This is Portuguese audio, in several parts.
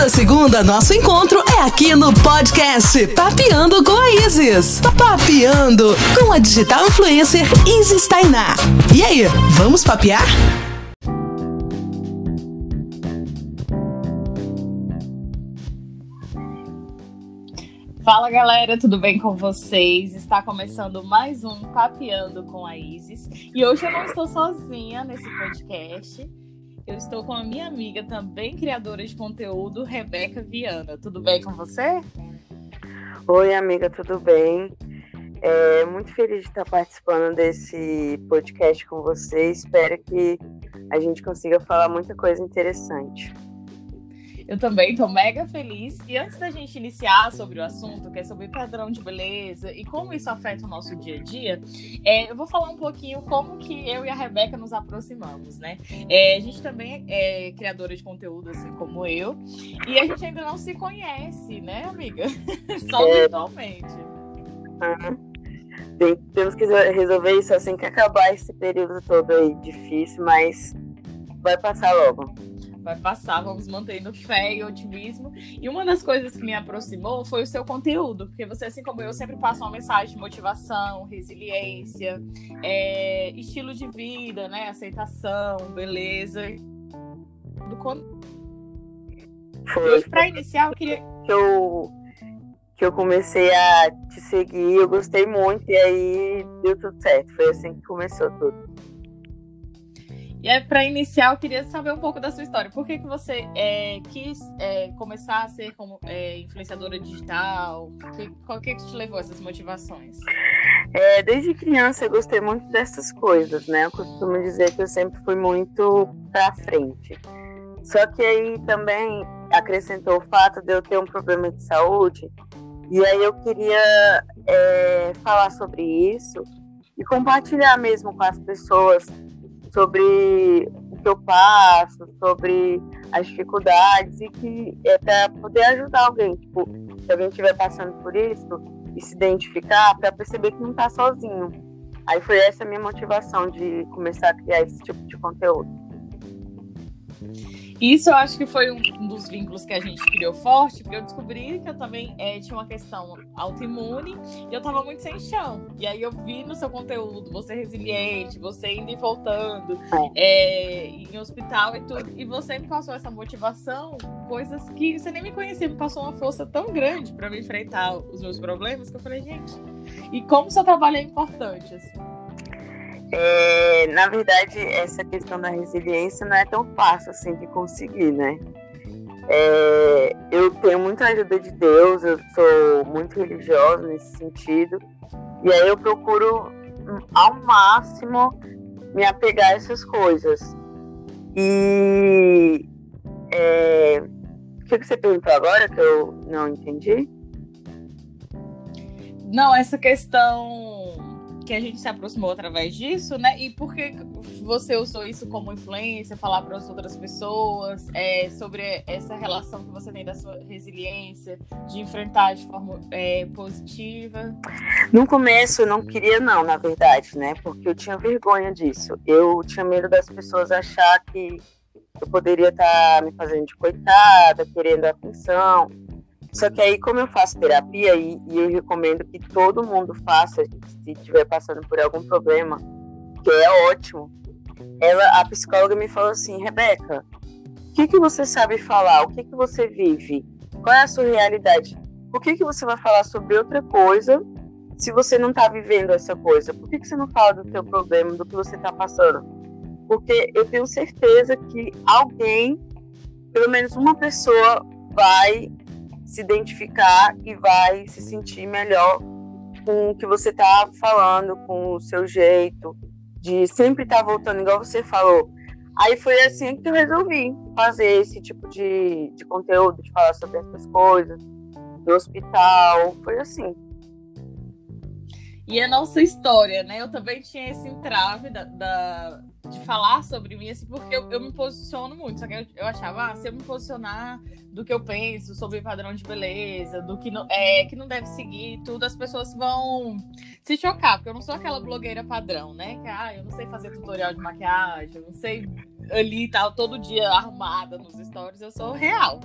Toda segunda, nosso encontro é aqui no podcast Papeando com a Isis. Papeando com a digital influencer Isis Tainá. E aí, vamos papear? Fala galera, tudo bem com vocês? Está começando mais um Papeando com a Isis e hoje eu não estou sozinha nesse podcast. Eu estou com a minha amiga, também criadora de conteúdo, Rebeca Viana. Tudo bem com você? Oi, amiga, tudo bem? É, muito feliz de estar participando desse podcast com você. Espero que a gente consiga falar muita coisa interessante. Eu também estou mega feliz. E antes da gente iniciar sobre o assunto, que é sobre padrão de beleza e como isso afeta o nosso dia a dia, é, eu vou falar um pouquinho como que eu e a Rebeca nos aproximamos, né? É, a gente também é criadora de conteúdo, assim como eu, e a gente ainda não se conhece, né, amiga? Só é. virtualmente. Uhum. temos que resolver isso assim que acabar esse período todo aí difícil, mas vai passar logo vai passar, vamos mantendo fé e otimismo. E uma das coisas que me aproximou foi o seu conteúdo, porque você, assim como eu, sempre passa uma mensagem de motivação, resiliência, é, estilo de vida, né? Aceitação, beleza. Do foi. Hoje, para iniciar, eu queria. Que eu, que eu comecei a te seguir, eu gostei muito, e aí deu tudo certo. Foi assim que começou tudo. E aí, para iniciar, eu queria saber um pouco da sua história. Por que, que você é, quis é, começar a ser como é, influenciadora digital? Que, qual que, que te levou a essas motivações? É, desde criança eu gostei muito dessas coisas, né? Eu costumo dizer que eu sempre fui muito para frente. Só que aí também acrescentou o fato de eu ter um problema de saúde. E aí eu queria é, falar sobre isso e compartilhar mesmo com as pessoas sobre o que eu passo, sobre as dificuldades e que é para poder ajudar alguém. Tipo, se alguém estiver passando por isso e se identificar, para perceber que não está sozinho. Aí foi essa minha motivação de começar a criar esse tipo de conteúdo. Isso eu acho que foi um dos vínculos que a gente criou forte, porque eu descobri que eu também é, tinha uma questão autoimune e eu tava muito sem chão. E aí eu vi no seu conteúdo, você resiliente, você indo e voltando, é, em hospital e tudo. E você me passou essa motivação, coisas que você nem me conhecia, me passou uma força tão grande para me enfrentar os meus problemas que eu falei, gente, e como seu trabalho é importante, assim. É, na verdade, essa questão da resiliência não é tão fácil assim de conseguir, né? É, eu tenho muita ajuda de Deus, eu sou muito religiosa nesse sentido, e aí eu procuro ao máximo me apegar a essas coisas. E é, o que você perguntou agora que eu não entendi? Não, essa questão que a gente se aproximou através disso, né? E por que você usou isso como influência, falar para as outras pessoas é, sobre essa relação que você tem da sua resiliência, de enfrentar de forma é, positiva? No começo eu não queria não, na verdade, né? Porque eu tinha vergonha disso. Eu tinha medo das pessoas achar que eu poderia estar tá me fazendo de coitada, querendo atenção. Só que aí, como eu faço terapia, e, e, eu recomendo que todo mundo faça, se estiver passando por algum problema, que é ótimo, ela, a psicóloga me falou assim, Rebeca, o que, que você sabe falar? O que, que você vive? Qual é a sua realidade? Por que, que você vai falar sobre outra coisa se você não está vivendo essa coisa? Por que, que você não fala do seu problema, do que você está passando? Porque eu tenho certeza que alguém, pelo menos uma pessoa, vai se identificar e vai se sentir melhor com o que você está falando, com o seu jeito, de sempre estar tá voltando, igual você falou. Aí foi assim que eu resolvi fazer esse tipo de, de conteúdo, de falar sobre essas coisas, do hospital, foi assim. E a nossa história, né? Eu também tinha esse entrave da, da de falar sobre mim, assim, porque eu, eu me posiciono muito. Só que eu, eu, achava, ah, se eu me posicionar do que eu penso sobre padrão de beleza, do que não, é, que não deve seguir, tudo, as pessoas vão se chocar, porque eu não sou aquela blogueira padrão, né? Que, ah, eu não sei fazer tutorial de maquiagem, eu não sei ali tal, todo dia arrumada nos stories, eu sou real.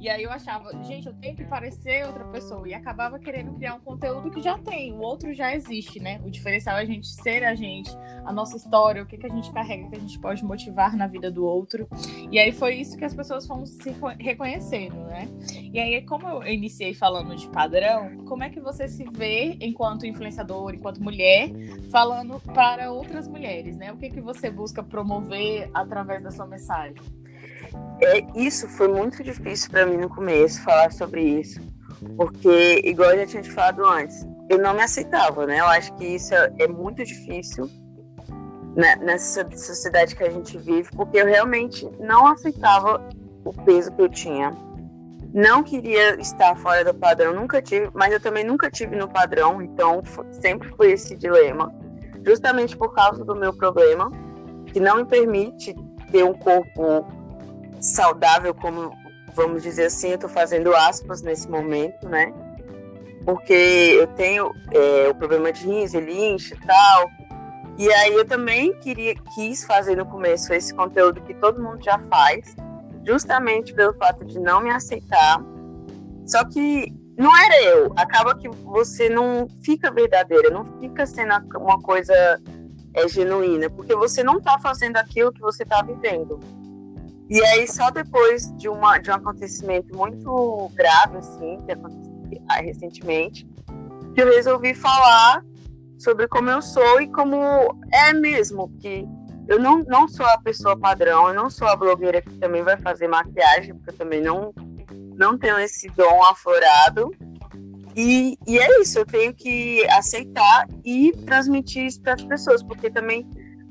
E aí eu achava, gente, eu tenho que parecer outra pessoa. E acabava querendo criar um conteúdo que já tem, o outro já existe, né? O diferencial é a gente ser a gente, a nossa história, o que, que a gente carrega, que a gente pode motivar na vida do outro. E aí foi isso que as pessoas foram se reconhecendo, né? E aí, como eu iniciei falando de padrão, como é que você se vê enquanto influenciador, enquanto mulher, falando para outras mulheres, né? O que, que você busca promover através da sua mensagem? É, isso foi muito difícil para mim no começo, falar sobre isso. Porque, igual eu já tinha te falado antes, eu não me aceitava, né? Eu acho que isso é, é muito difícil né, nessa sociedade que a gente vive, porque eu realmente não aceitava o peso que eu tinha. Não queria estar fora do padrão, nunca tive, mas eu também nunca tive no padrão, então sempre foi esse dilema. Justamente por causa do meu problema, que não me permite ter um corpo saudável, como vamos dizer assim, eu estou fazendo aspas nesse momento, né? Porque eu tenho é, o problema de rins, ele incha e tal. E aí eu também queria, quis fazer no começo esse conteúdo que todo mundo já faz, justamente pelo fato de não me aceitar. Só que não era eu. Acaba que você não fica verdadeira, não fica sendo uma coisa é, genuína, porque você não está fazendo aquilo que você está vivendo. E aí, só depois de, uma, de um acontecimento muito grave, assim, que aconteceu recentemente, que eu resolvi falar sobre como eu sou e como é mesmo, que eu não, não sou a pessoa padrão, eu não sou a blogueira que também vai fazer maquiagem, porque eu também não, não tenho esse dom aflorado. E, e é isso, eu tenho que aceitar e transmitir isso para as pessoas, porque também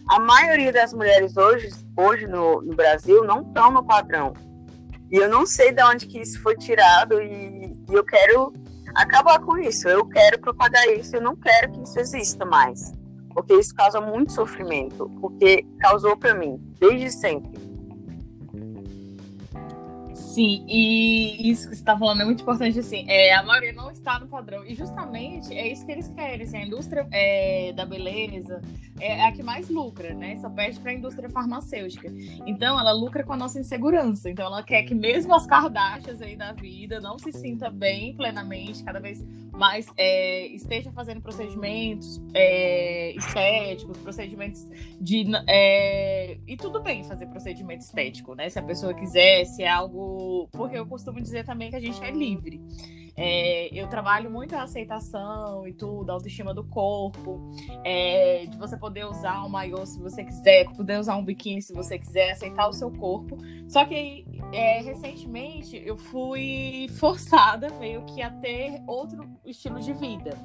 a maioria das mulheres hoje, hoje no, no Brasil não estão no padrão. E eu não sei de onde que isso foi tirado e, e, eu quero acabar com isso. Eu quero propagar isso, eu não quero que isso exista mais. Porque isso causa muito sofrimento, porque causou para mim desde sempre. Sim, e isso que você está falando é muito importante, assim, é, a maioria não está no padrão, e justamente é isso que eles querem, assim, a indústria é, da beleza é a que mais lucra, né, só perde para a indústria farmacêutica, então ela lucra com a nossa insegurança, então ela quer que mesmo as Kardashians aí da vida não se sinta bem plenamente, cada vez mais é, esteja fazendo procedimentos é, estéticos, procedimentos de... É, e tudo bem fazer procedimento estético, né, se a pessoa quiser, se é algo porque eu costumo dizer também que a gente é livre. É, eu trabalho muito a aceitação e tudo, a autoestima do corpo, é, de você poder usar um maiô se você quiser, poder usar um biquíni se você quiser, aceitar o seu corpo. Só que é, recentemente eu fui forçada meio que a ter outro estilo de vida.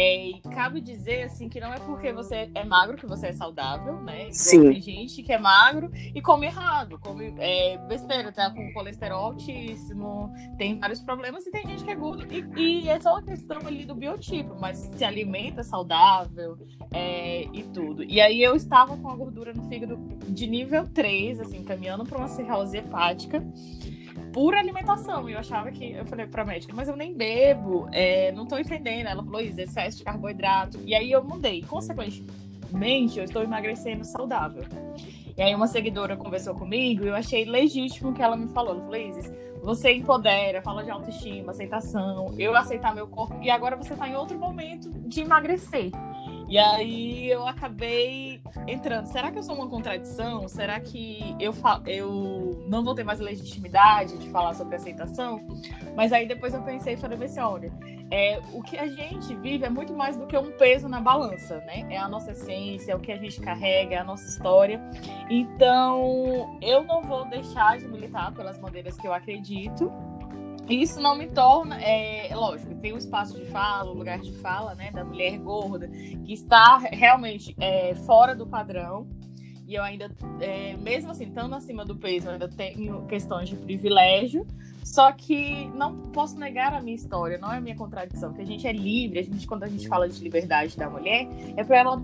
É, e cabe dizer assim que não é porque você é magro que você é saudável, né? Sim. Tem gente que é magro e come errado, come é, besteira, tá com colesterol altíssimo, tem vários problemas e tem gente que é gordo. E, e é só uma questão ali do biotipo, mas se alimenta saudável é, e tudo. E aí eu estava com a gordura no fígado de nível 3, assim, caminhando para uma cirrose hepática pura alimentação. E eu achava que. Eu falei pra médica, mas eu nem bebo, é, não tô entendendo. Ela falou, isso, excesso de carboidrato. E aí eu mudei. Consequentemente, eu estou emagrecendo saudável. E aí uma seguidora conversou comigo e eu achei legítimo que ela me falou. Ela falou, Isis, você empodera, fala de autoestima, aceitação, eu aceitar meu corpo, e agora você está em outro momento de emagrecer. E aí eu acabei entrando. Será que eu sou uma contradição? Será que eu, eu não vou ter mais legitimidade de falar sobre aceitação? Mas aí depois eu pensei e falei assim, olha, é, o que a gente vive é muito mais do que um peso na balança, né? É a nossa essência, é o que a gente carrega, é a nossa história. Então, eu não vou deixar de militar pelas bandeiras que eu acredito, isso não me torna, é, lógico, tem um espaço de fala, um lugar de fala, né, da mulher gorda, que está realmente é, fora do padrão. E eu ainda, é, mesmo assim, estando acima do peso, ainda tenho questões de privilégio. Só que não posso negar a minha história, não é a minha contradição, que a gente é livre, a gente, quando a gente fala de liberdade da mulher, é para ela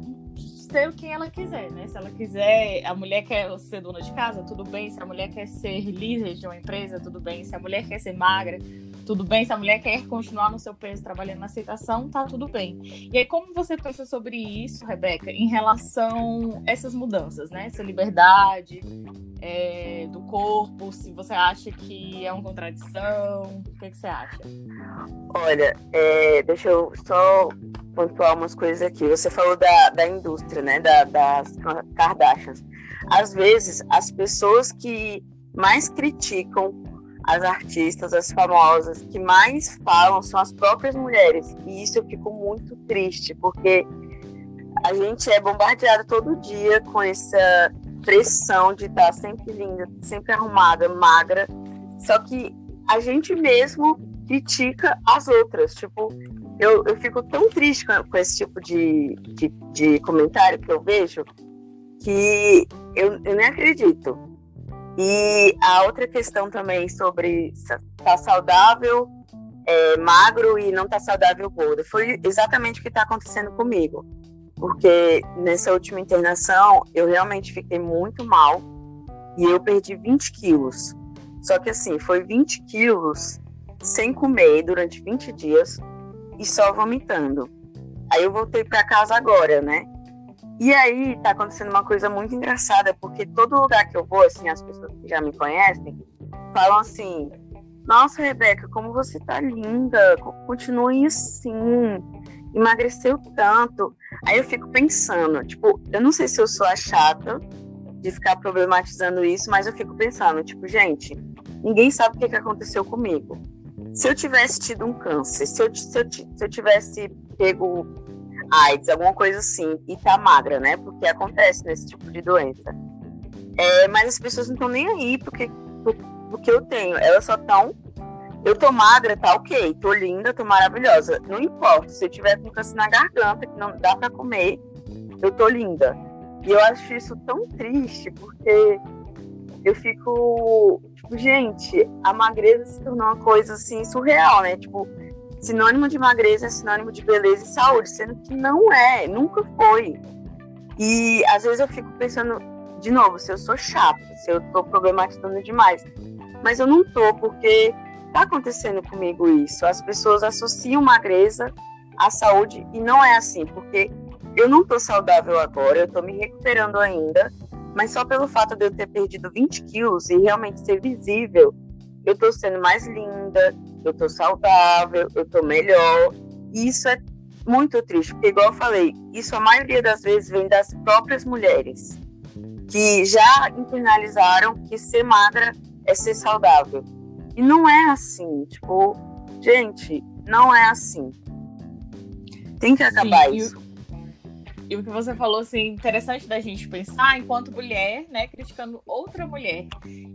ser quem ela quiser, né? Se ela quiser, a mulher quer ser dona de casa, tudo bem. Se a mulher quer ser líder de uma empresa, tudo bem. Se a mulher quer ser magra, tudo bem. Se a mulher quer continuar no seu peso trabalhando na aceitação, tá tudo bem. E aí, como você pensa sobre isso, Rebeca, em relação a essas mudanças, né? Essa liberdade, é, do corpo, se você acha que é uma contradição, o que, que você acha? Olha, é, deixa eu só pontuar umas coisas aqui. Você falou da, da indústria, né, da, das Kardashians. Às vezes, as pessoas que mais criticam as artistas, as famosas, que mais falam são as próprias mulheres. E isso eu fico muito triste, porque a gente é bombardeado todo dia com essa pressão de estar sempre linda, sempre arrumada, magra. Só que a gente mesmo critica as outras. Tipo, eu, eu fico tão triste com, com esse tipo de, de, de, comentário que eu vejo que eu, eu nem acredito. E a outra questão também sobre estar tá saudável, é, magro e não estar tá saudável gordo. Foi exatamente o que está acontecendo comigo porque nessa última internação eu realmente fiquei muito mal e eu perdi 20 quilos. Só que assim, foi 20 quilos sem comer durante 20 dias e só vomitando. Aí eu voltei para casa agora, né? E aí tá acontecendo uma coisa muito engraçada, porque todo lugar que eu vou, assim, as pessoas que já me conhecem falam assim: Nossa, Rebeca, como você tá linda, continue assim emagreceu tanto. Aí eu fico pensando, tipo, eu não sei se eu sou a chata de ficar problematizando isso, mas eu fico pensando, tipo, gente, ninguém sabe o que, que aconteceu comigo. Se eu tivesse tido um câncer, se eu, se eu, se eu tivesse pego AIDS, alguma coisa assim, e tá magra, né? Porque acontece nesse tipo de doença. É, mas as pessoas não estão nem aí porque, porque eu tenho. Elas só estão eu tô magra, tá ok, tô linda, tô maravilhosa. Não importa, se eu tiver com câncer na garganta, que não dá para comer, eu tô linda. E eu acho isso tão triste, porque eu fico, tipo, gente, a magreza se tornou uma coisa assim surreal, né? Tipo, sinônimo de magreza é sinônimo de beleza e saúde, sendo que não é, nunca foi. E às vezes eu fico pensando, de novo, se eu sou chata, se eu tô problematizando demais. Mas eu não tô, porque está acontecendo comigo isso. As pessoas associam magreza à saúde e não é assim, porque eu não estou saudável agora, eu estou me recuperando ainda, mas só pelo fato de eu ter perdido 20 quilos e realmente ser visível, eu estou sendo mais linda, eu estou saudável, eu estou melhor. E isso é muito triste, porque, igual eu falei, isso a maioria das vezes vem das próprias mulheres, que já internalizaram que ser magra é ser saudável. E não é assim, tipo, gente, não é assim. Tem que acabar Sim, isso. E, o que você falou, assim, interessante da gente pensar enquanto mulher, né, criticando outra mulher.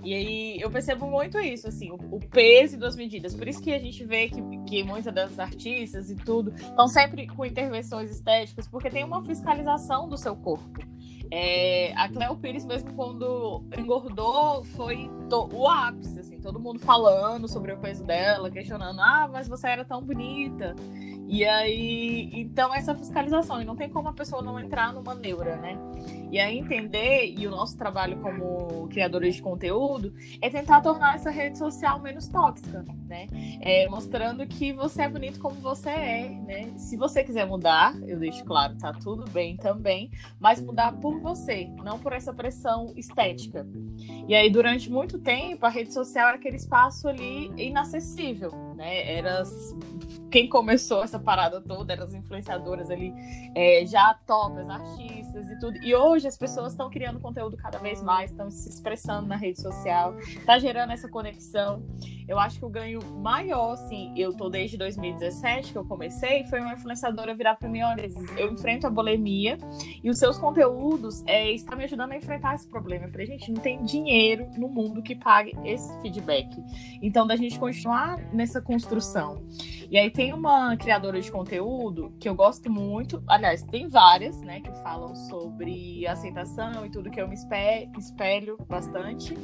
E aí eu percebo muito isso, assim, o, o peso das medidas. Por isso que a gente vê que, que muitas das artistas e tudo estão sempre com intervenções estéticas, porque tem uma fiscalização do seu corpo. É, a Cleo Pires, mesmo quando engordou, foi o ápice, assim, todo mundo falando sobre o peso dela, questionando, ah, mas você era tão bonita. E aí, então essa fiscalização, e não tem como a pessoa não entrar numa neura, né? E aí entender, e o nosso trabalho como criadores de conteúdo, é tentar tornar essa rede social menos tóxica, né? É, mostrando que você é bonito como você é, né? Se você quiser mudar, eu deixo claro, tá tudo bem também, mas mudar por você, não por essa pressão estética. E aí, durante muito tempo, a rede social era aquele espaço ali inacessível, né? Era quem começou essa parada toda, eram as influenciadoras ali, é, já top, as artistas e tudo. E hoje as pessoas estão criando conteúdo cada vez mais, estão se expressando na rede social, tá gerando essa conexão. Eu acho que o ganho maior, assim, eu tô desde 2017 que eu comecei, foi uma influenciadora virar para mim, olha, eu enfrento a bulimia e os seus conteúdos é, estão me ajudando a enfrentar esse problema. Eu falei, gente, não tem dinheiro no mundo que pague esse feedback. Então, da gente continuar nessa construção. E aí tem uma criadora de conteúdo que eu gosto muito, aliás, tem várias, né, que falam sobre aceitação e tudo que eu me espelho bastante.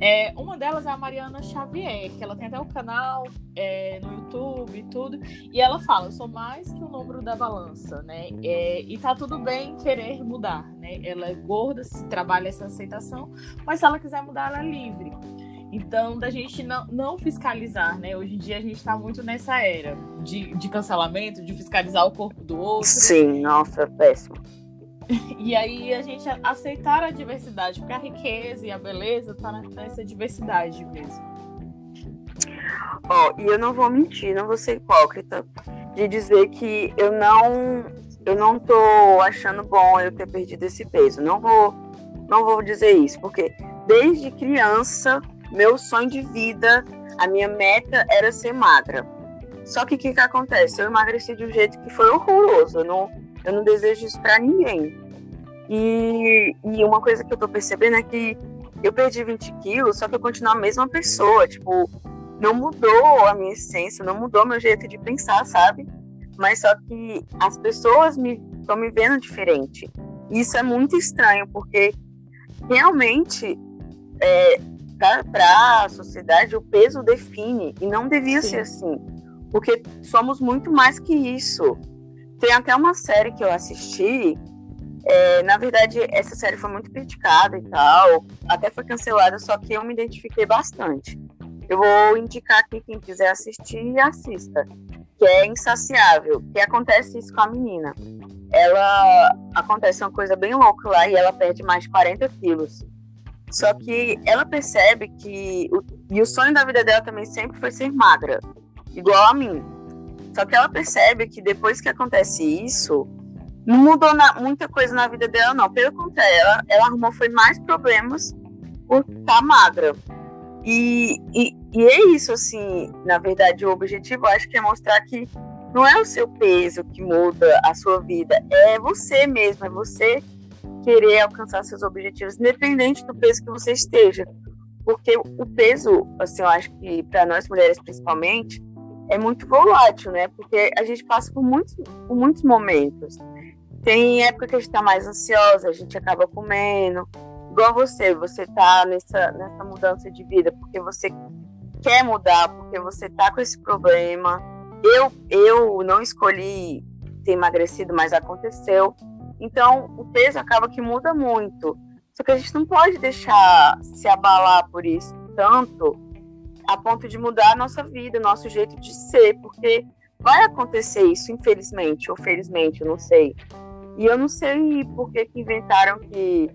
É, uma delas é a Mariana Xavier, que ela tem até o um canal é, no YouTube e tudo, e ela fala: eu sou mais que o número da balança, né? É, e tá tudo bem querer mudar, né? Ela é gorda, trabalha essa aceitação, mas se ela quiser mudar, ela é livre. Então, da gente não, não fiscalizar, né? Hoje em dia a gente está muito nessa era de, de cancelamento, de fiscalizar o corpo do outro. Sim, nossa, péssimo. E aí a gente aceitar a diversidade, porque a riqueza e a beleza tá nessa diversidade mesmo. Ó, oh, e eu não vou mentir, não vou ser hipócrita de dizer que eu não eu não tô achando bom eu ter perdido esse peso. Não vou não vou dizer isso, porque desde criança, meu sonho de vida, a minha meta era ser magra. Só que o que, que acontece? Eu emagreci de um jeito que foi horroroso. Eu não, eu não desejo isso para ninguém. E, e uma coisa que eu tô percebendo é que eu perdi 20 quilos, só que eu continuo a mesma pessoa. Tipo, não mudou a minha essência, não mudou meu jeito de pensar, sabe? Mas só que as pessoas me estão me vendo diferente. Isso é muito estranho, porque realmente é, para a sociedade o peso define e não devia Sim. ser assim, porque somos muito mais que isso. Tem até uma série que eu assisti é, na verdade, essa série foi muito criticada e tal, até foi cancelada, só que eu me identifiquei bastante. Eu vou indicar aqui quem quiser assistir, assista. Que é insaciável. Que acontece isso com a menina. Ela acontece uma coisa bem louca lá e ela perde mais de 40 quilos. Só que ela percebe que. O, e o sonho da vida dela também sempre foi ser magra, igual a mim. Só que ela percebe que depois que acontece isso, não mudou na, muita coisa na vida dela, não. Pelo contrário, ela, ela arrumou foi mais problemas por estar tá magra. E, e, e, é isso, assim, na verdade, o objetivo, acho que é mostrar que não é o seu peso que muda a sua vida, é você mesmo, é você querer alcançar seus objetivos, independente do peso que você esteja. Porque o peso, assim, eu acho que para nós mulheres principalmente, é muito volátil, né? Porque a gente passa por muitos, por muitos momentos. Tem época que a gente tá mais ansiosa, a gente acaba comendo. Igual você, você tá nessa, nessa mudança de vida porque você quer mudar, porque você tá com esse problema. Eu, eu não escolhi ter emagrecido, mas aconteceu. Então, o peso acaba que muda muito. Só que a gente não pode deixar se abalar por isso tanto a ponto de mudar a nossa vida, nosso jeito de ser, porque vai acontecer isso, infelizmente ou felizmente, eu não sei. E eu não sei por que, inventaram que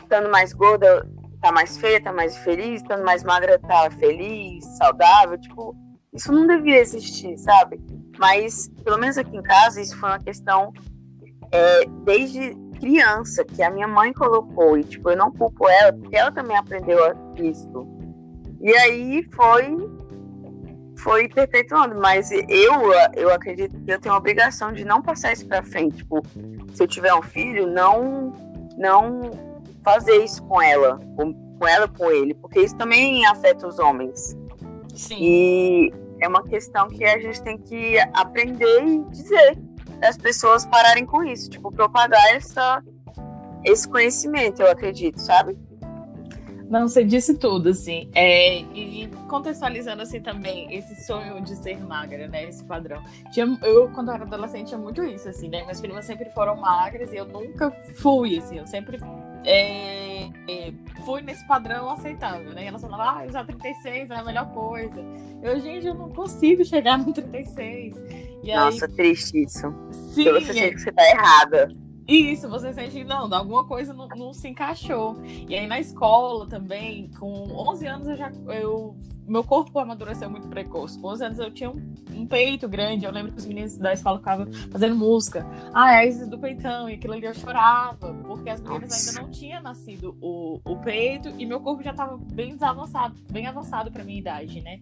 estando mais gorda tá mais feia, tá mais feliz, estando mais magra tá feliz, saudável. Tipo, isso não devia existir, sabe? Mas, pelo menos aqui em casa, isso foi uma questão é, desde criança que a minha mãe colocou. E, tipo, eu não culpo ela, porque ela também aprendeu isso. E aí foi foi perpetuando, mas eu, eu acredito que eu tenho a obrigação de não passar isso para frente. Tipo, se eu tiver um filho, não, não fazer isso com ela, com, com ela, com ele, porque isso também afeta os homens. Sim. E é uma questão que a gente tem que aprender e dizer as pessoas pararem com isso, tipo, propagar essa, esse conhecimento, eu acredito, sabe? Não, você disse tudo, assim. É, e contextualizando, assim, também, esse sonho de ser magra, né? Esse padrão. Tinha, eu, quando eu era adolescente, tinha muito isso, assim, né? Minhas primas sempre foram magras e eu nunca fui, assim. Eu sempre é, é, fui nesse padrão aceitável, né? E elas falavam, ah, usar 36 é a melhor coisa. Eu, gente, eu não consigo chegar no 36. E Nossa, aí... triste isso. Sim. Porque você sente que você tá errada. Isso, você sente que não, alguma coisa não, não, se encaixou. E aí na escola também, com 11 anos eu já eu meu corpo amadureceu muito precoce. Com 11 anos eu tinha um, um, peito grande. Eu lembro que os meninos da escola ficavam fazendo música. Ah, é a Isis do peitão. E aquilo ali eu chorava. Porque as meninas Nossa. ainda não tinham nascido o, o peito. E meu corpo já estava bem avançado, bem avançado para minha idade, né?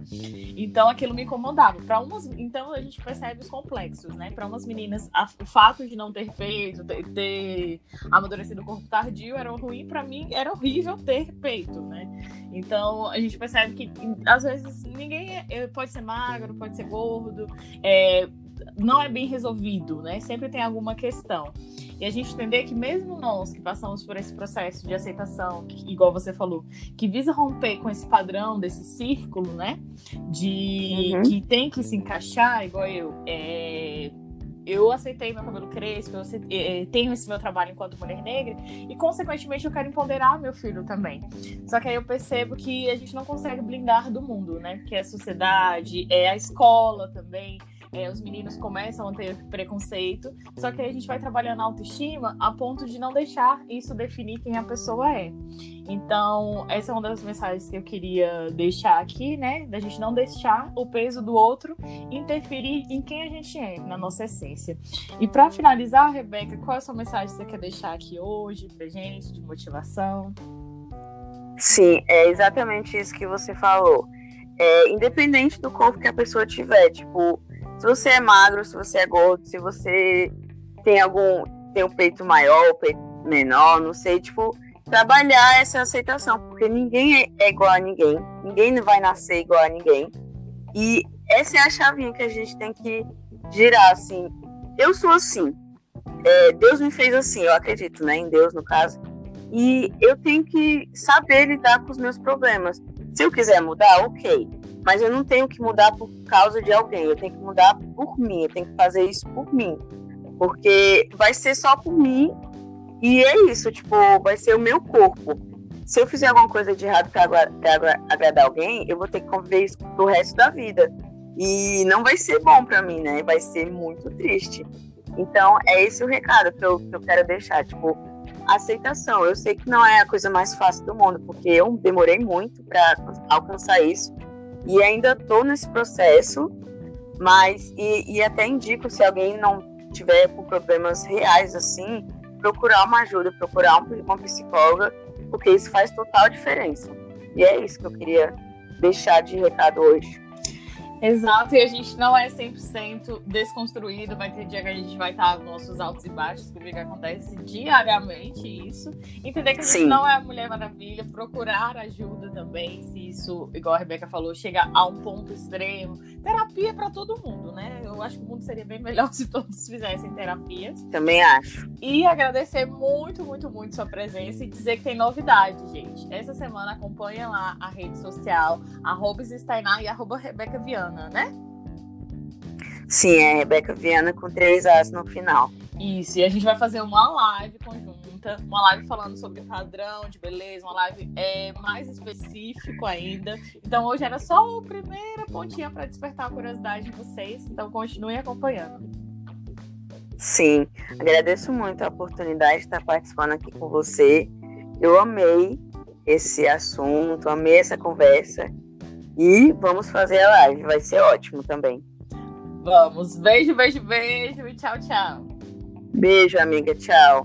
Então aquilo me incomodava. Para umas, então a gente percebe os complexos, né? Para umas meninas, a, o fato de não ter peito, ter, ter amadurecido o corpo tardio era ruim. Para mim era horrível ter peito, né? Então a gente percebe que às vezes ninguém é, é, pode ser magro, pode ser gordo, é, não é bem resolvido, né? Sempre tem alguma questão. E a gente entender que mesmo nós que passamos por esse processo de aceitação, que, igual você falou, que visa romper com esse padrão desse círculo, né? De uhum. que tem que se encaixar, igual eu, é, eu aceitei meu cabelo crespo, eu aceitei, eh, tenho esse meu trabalho enquanto mulher negra e, consequentemente, eu quero empoderar meu filho também. Só que aí eu percebo que a gente não consegue blindar do mundo, né? Que é a sociedade, é a escola também. É, os meninos começam a ter preconceito, só que aí a gente vai trabalhando a autoestima a ponto de não deixar isso definir quem a pessoa é. Então, essa é uma das mensagens que eu queria deixar aqui, né? Da gente não deixar o peso do outro interferir em quem a gente é, na nossa essência. E para finalizar, Rebeca, qual é a sua mensagem que você quer deixar aqui hoje pra gente, de motivação? Sim, é exatamente isso que você falou. É, independente do corpo que a pessoa tiver, tipo, se você é magro, se você é gordo, se você tem algum tem um peito maior, um peito menor, não sei, tipo, trabalhar essa aceitação, porque ninguém é, é igual a ninguém, ninguém vai nascer igual a ninguém. E essa é a chavinha que a gente tem que girar, assim. Eu sou assim. É, Deus me fez assim, eu acredito, né? Em Deus, no caso. E eu tenho que saber lidar com os meus problemas. Se eu quiser mudar, ok. Mas eu não tenho que mudar por causa de alguém. Eu tenho que mudar por mim. Eu tenho que fazer isso por mim. Porque vai ser só por mim. E é isso, tipo, vai ser o meu corpo. Se eu fizer alguma coisa de errado para agradar alguém, eu vou ter que conviver isso pro resto da vida. E não vai ser bom para mim, né? Vai ser muito triste. Então, é esse o recado que eu, que eu quero deixar. Tipo, aceitação. Eu sei que não é a coisa mais fácil do mundo, porque eu demorei muito para alcançar isso. E ainda estou nesse processo, mas e, e, até indico se alguém não tiver com problemas reais assim, procurar uma ajuda, procurar um, uma psicóloga, porque isso faz total diferença. E é isso que eu queria deixar de recado hoje. Exato, e a gente não é 100% desconstruído, vai ter dia que a gente vai estar nos nossos altos e baixos, que acontece diariamente isso. Entender que a gente Sim. não é a Mulher Maravilha, procurar ajuda também, se isso, igual a Rebeca falou, chega a um ponto extremo. Terapia para todo mundo, né? Eu acho que o mundo seria bem melhor se todos fizessem terapias. Também acho. E agradecer muito, muito, muito sua presença e dizer que tem novidade, gente. Essa semana acompanha lá a rede social, arroba e arroba Rebeca Viana Viana, né? Sim, é Rebeca Viana com três As no final. Isso, e a gente vai fazer uma live conjunta, uma live falando sobre padrão de beleza, uma live é, mais específico ainda. Então hoje era só a primeira pontinha para despertar a curiosidade de vocês, então continuem acompanhando. Sim, agradeço muito a oportunidade de estar participando aqui com você. Eu amei esse assunto, amei essa conversa e vamos fazer a live, vai ser ótimo também. Vamos. Beijo, beijo, beijo e tchau, tchau. Beijo, amiga. Tchau.